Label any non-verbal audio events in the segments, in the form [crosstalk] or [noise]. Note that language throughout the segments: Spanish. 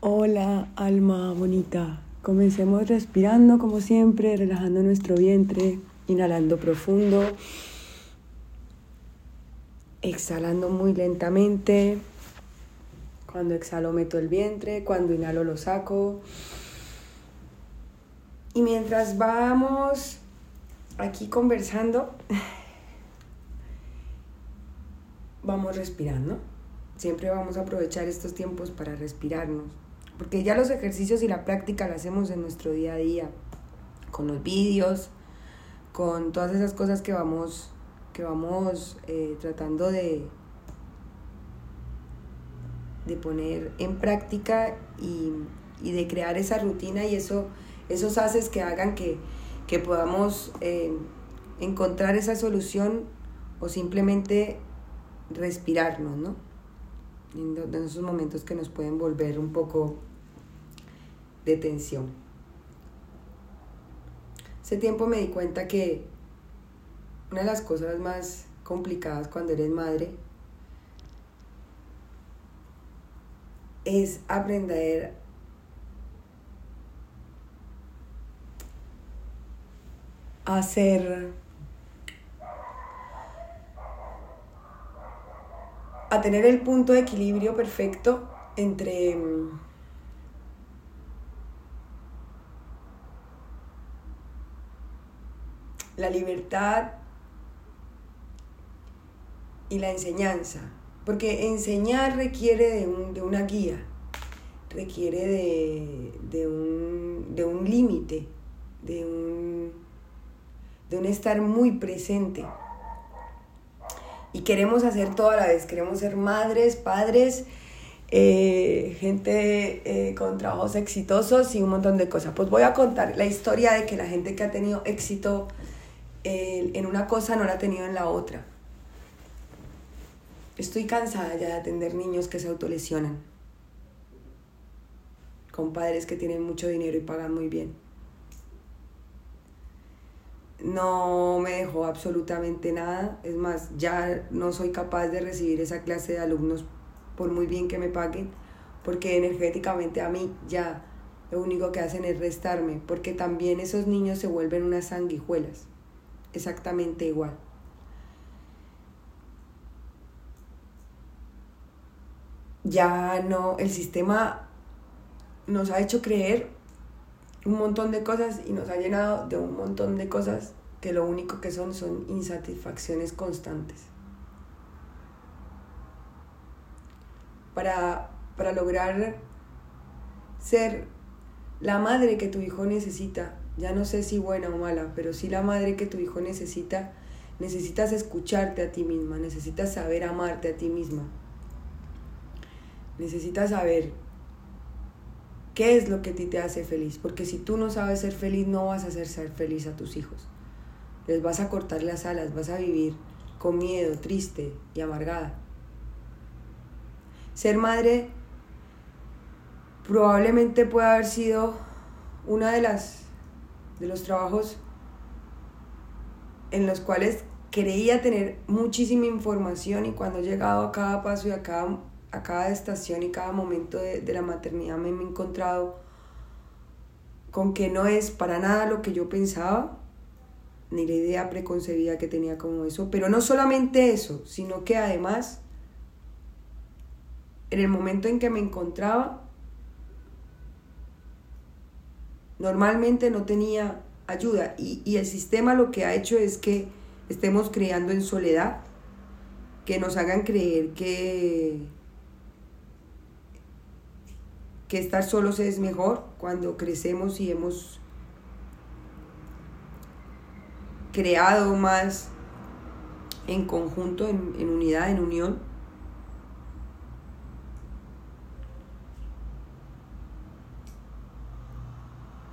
Hola, alma bonita. Comencemos respirando como siempre, relajando nuestro vientre, inhalando profundo, exhalando muy lentamente. Cuando exhalo meto el vientre, cuando inhalo lo saco. Y mientras vamos aquí conversando, vamos respirando. Siempre vamos a aprovechar estos tiempos para respirarnos, porque ya los ejercicios y la práctica la hacemos en nuestro día a día, con los vídeos, con todas esas cosas que vamos, que vamos eh, tratando de, de poner en práctica y, de crear esa rutina y eso, esos haces que hagan que, podamos eh, encontrar esa solución o simplemente respirarnos, ¿no? En esos momentos que nos pueden volver un poco de tensión. Hace tiempo me di cuenta que una de las cosas más complicadas cuando eres madre es aprender a ser a tener el punto de equilibrio perfecto entre mm, la libertad y la enseñanza. Porque enseñar requiere de, un, de una guía, requiere de, de un, de un límite, de un, de un estar muy presente. Y queremos hacer todo a la vez, queremos ser madres, padres, eh, gente eh, con trabajos exitosos y un montón de cosas. Pues voy a contar la historia de que la gente que ha tenido éxito eh, en una cosa no la ha tenido en la otra. Estoy cansada ya de atender niños que se autolesionan, con padres que tienen mucho dinero y pagan muy bien. No me dejó absolutamente nada, es más, ya no soy capaz de recibir esa clase de alumnos por muy bien que me paguen, porque energéticamente a mí ya lo único que hacen es restarme, porque también esos niños se vuelven unas sanguijuelas, exactamente igual. ya no, el sistema nos ha hecho creer un montón de cosas y nos ha llenado de un montón de cosas que lo único que son son insatisfacciones constantes. Para, para lograr ser la madre que tu hijo necesita, ya no sé si buena o mala, pero sí la madre que tu hijo necesita, necesitas escucharte a ti misma, necesitas saber amarte a ti misma. Necesitas saber qué es lo que a ti te hace feliz, porque si tú no sabes ser feliz, no vas a hacer ser feliz a tus hijos. Les vas a cortar las alas, vas a vivir con miedo, triste y amargada. Ser madre probablemente pueda haber sido una de las de los trabajos en los cuales creía tener muchísima información y cuando he llegado a cada paso y a cada a cada estación y cada momento de, la maternidad me, he encontrado con que no es para nada lo que yo pensaba, ni la idea preconcebida que tenía como eso, pero no solamente eso, sino que además, en el momento en que me encontraba, normalmente no tenía ayuda. Y, y el sistema lo que ha hecho es que estemos creando en soledad, que nos hagan creer que que estar solos es mejor cuando crecemos y hemos creado más en conjunto, en, unidad, en unión.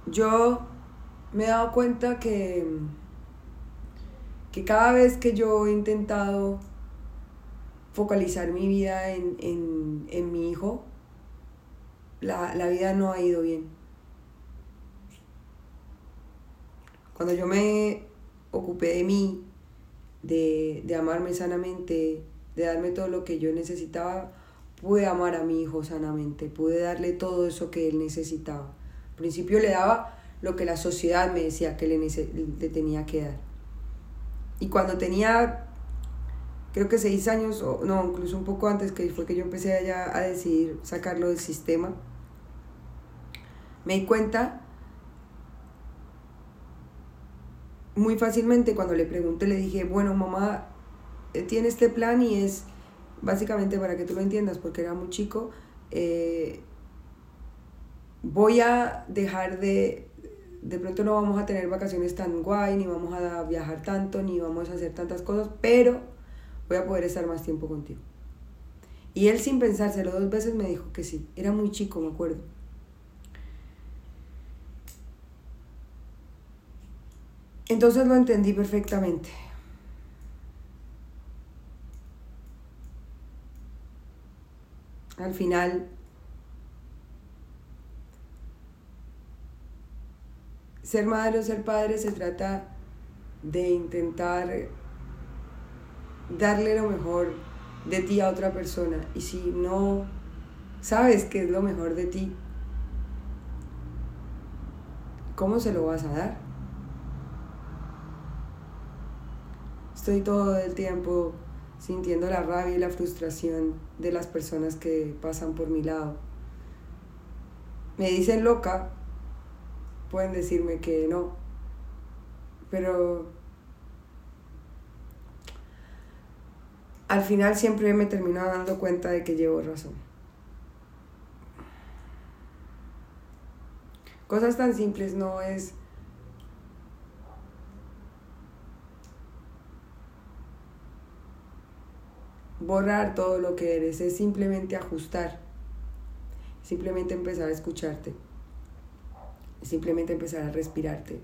Yo me he dado cuenta que, que cada vez que yo he intentado focalizar mi vida en, en mi hijo, la, vida no ha ido bien. Cuando yo me ocupé de mí, de, amarme sanamente, de darme todo lo que yo necesitaba, pude amar a mi hijo sanamente, pude darle todo eso que él necesitaba. Al principio le daba lo que la sociedad me decía que le, le tenía que dar. Y cuando tenía, creo que seis años, o no, incluso un poco antes, que fue que yo empecé allá a decidir sacarlo del sistema, me di cuenta muy fácilmente cuando le pregunté, le dije, bueno, mamá, eh, tiene este plan y es básicamente para que tú lo entiendas, porque era muy chico, eh, voy a dejar de, de pronto no vamos a tener vacaciones tan guay, ni vamos a viajar tanto, ni vamos a hacer tantas cosas, pero voy a poder estar más tiempo contigo. Y él sin pensárselo dos veces me dijo que sí, era muy chico, me acuerdo. Entonces lo entendí perfectamente. Al final, ser madre o ser padre se trata de intentar darle lo mejor de ti a otra persona. Y si no sabes qué es lo mejor de ti, ¿cómo se lo vas a dar? Estoy todo el tiempo sintiendo la rabia y la frustración de las personas que pasan por mi lado. Me dicen loca, pueden decirme que no, pero al final siempre me termino dando cuenta de que llevo razón. Cosas tan simples no es borrar todo lo que eres, es simplemente ajustar, simplemente empezar a escucharte, simplemente empezar a respirarte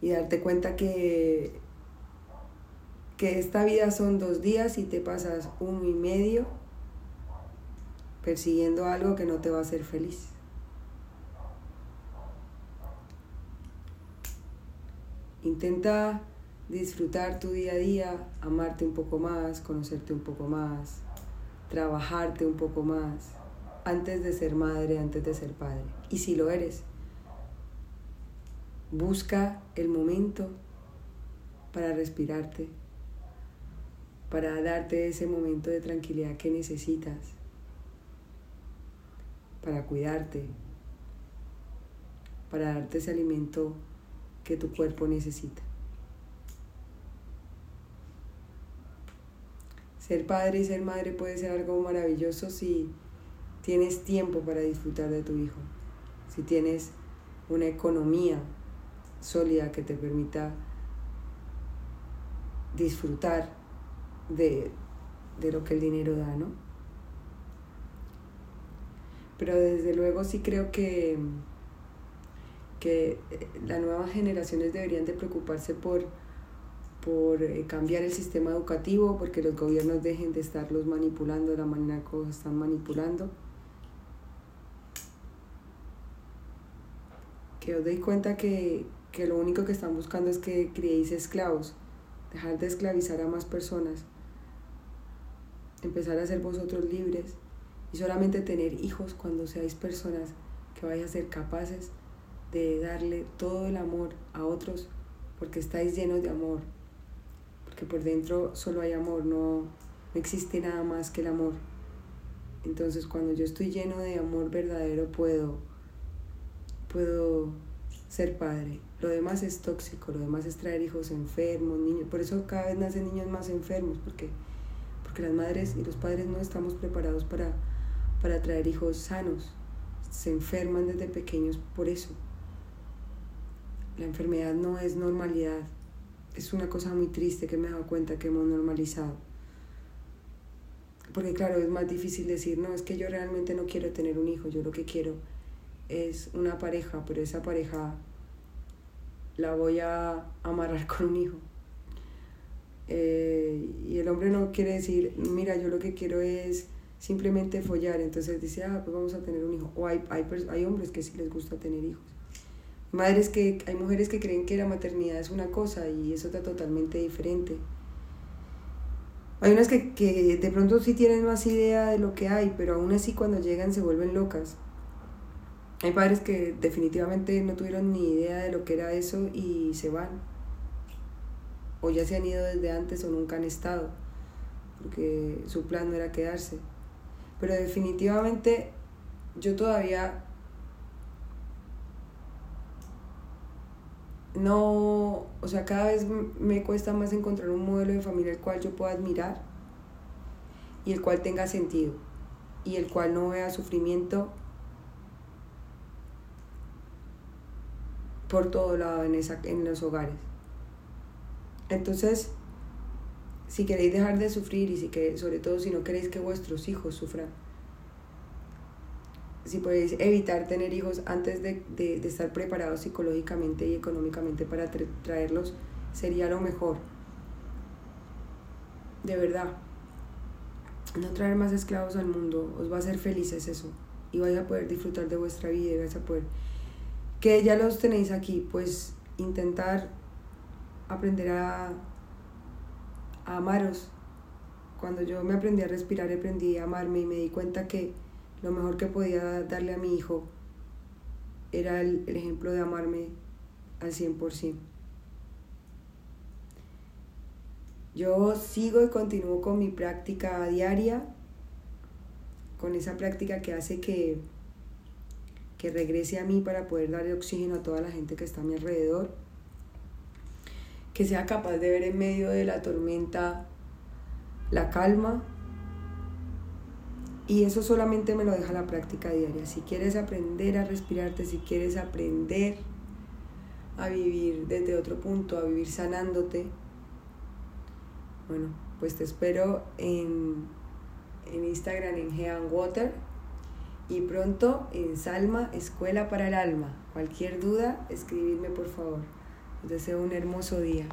y darte cuenta que, que esta vida son dos días y te pasas uno y medio persiguiendo algo que no te va a hacer feliz. Intenta disfrutar tu día a día, amarte un poco más, conocerte un poco más, trabajarte un poco más, antes de ser madre, antes de ser padre. Y si lo eres, busca el momento para respirarte, para darte ese momento de tranquilidad que necesitas, para cuidarte, para darte ese alimento que tu cuerpo necesita. Ser padre y ser madre puede ser algo maravilloso si tienes tiempo para disfrutar de tu hijo, si tienes una economía sólida que te permita disfrutar de, lo que el dinero da, ¿no? Pero desde luego sí creo que, que eh, las nuevas generaciones deberían de preocuparse por por eh, cambiar el sistema educativo, porque los gobiernos dejen de estarlos manipulando de la manera los están manipulando. Que os deis cuenta que, que lo único que están buscando es que criéis esclavos, dejar de esclavizar a más personas, empezar a ser vosotros libres y solamente tener hijos cuando seáis personas que vais a ser capaces de darle todo el amor a otros porque estáis llenos de amor, que por dentro solo hay amor, no, existe nada más que el amor. Entonces cuando yo estoy lleno de amor verdadero puedo, puedo ser padre. Lo demás es tóxico, lo demás es traer hijos enfermos, niños. Por eso cada vez nacen niños más enfermos, porque, porque las madres y los padres no estamos preparados para, para traer hijos sanos. Se enferman desde pequeños por eso. La enfermedad no es normalidad, es una cosa muy triste que me he dado cuenta que hemos normalizado. Porque claro, es más difícil decir, no, es que yo realmente no quiero tener un hijo, yo lo que quiero es una pareja, pero esa pareja la voy a amarrar [laughs] con un hijo. Eh, y el hombre no quiere decir, mira, yo lo que quiero es simplemente follar, entonces dice, ah, pues vamos a tener un hijo. O hay, hay, hay hombres que sí les gusta tener hijos madres que hay mujeres que creen que la maternidad es una cosa y es otra totalmente diferente. Hay unas que, que de pronto sí tienen más idea de lo que hay, pero aún así cuando llegan se vuelven locas. Hay padres que definitivamente no tuvieron ni idea de lo que era eso y se van. O ya se han ido desde antes o nunca han estado, porque su plan no era quedarse. Pero definitivamente yo todavía no, o sea, cada vez me cuesta más encontrar un modelo de familia el cual yo pueda admirar y el cual tenga sentido y el cual no vea sufrimiento por todo lado en, esa, en los hogares. Entonces, si queréis dejar de sufrir y si que, sobre todo si no queréis que vuestros hijos sufran, si podéis evitar tener hijos antes de, de, de estar preparados psicológicamente y económicamente para traerlos, sería lo mejor. De verdad. No traer más esclavos al mundo os va a hacer felices eso. Y vais a poder disfrutar de vuestra vida y vais a poder... Que ya los tenéis aquí, pues intentar aprender a, a amaros. Cuando yo me aprendí a respirar, aprendí a amarme y me di cuenta que lo mejor que podía darle a mi hijo era el, ejemplo de amarme al 100%. Yo sigo y continúo con mi práctica diaria, con esa práctica que hace que, que regrese a mí para poder darle oxígeno a toda la gente que está a mi alrededor, que sea capaz de ver en medio de la tormenta la calma y eso solamente me lo deja la práctica diaria. Si quieres aprender a respirarte, si quieres aprender a vivir desde otro punto, a vivir sanándote, bueno, pues te espero en, en Instagram en Hean Water y pronto en Salma, Escuela para el Alma. Cualquier duda, escribidme por favor. Os deseo un hermoso día.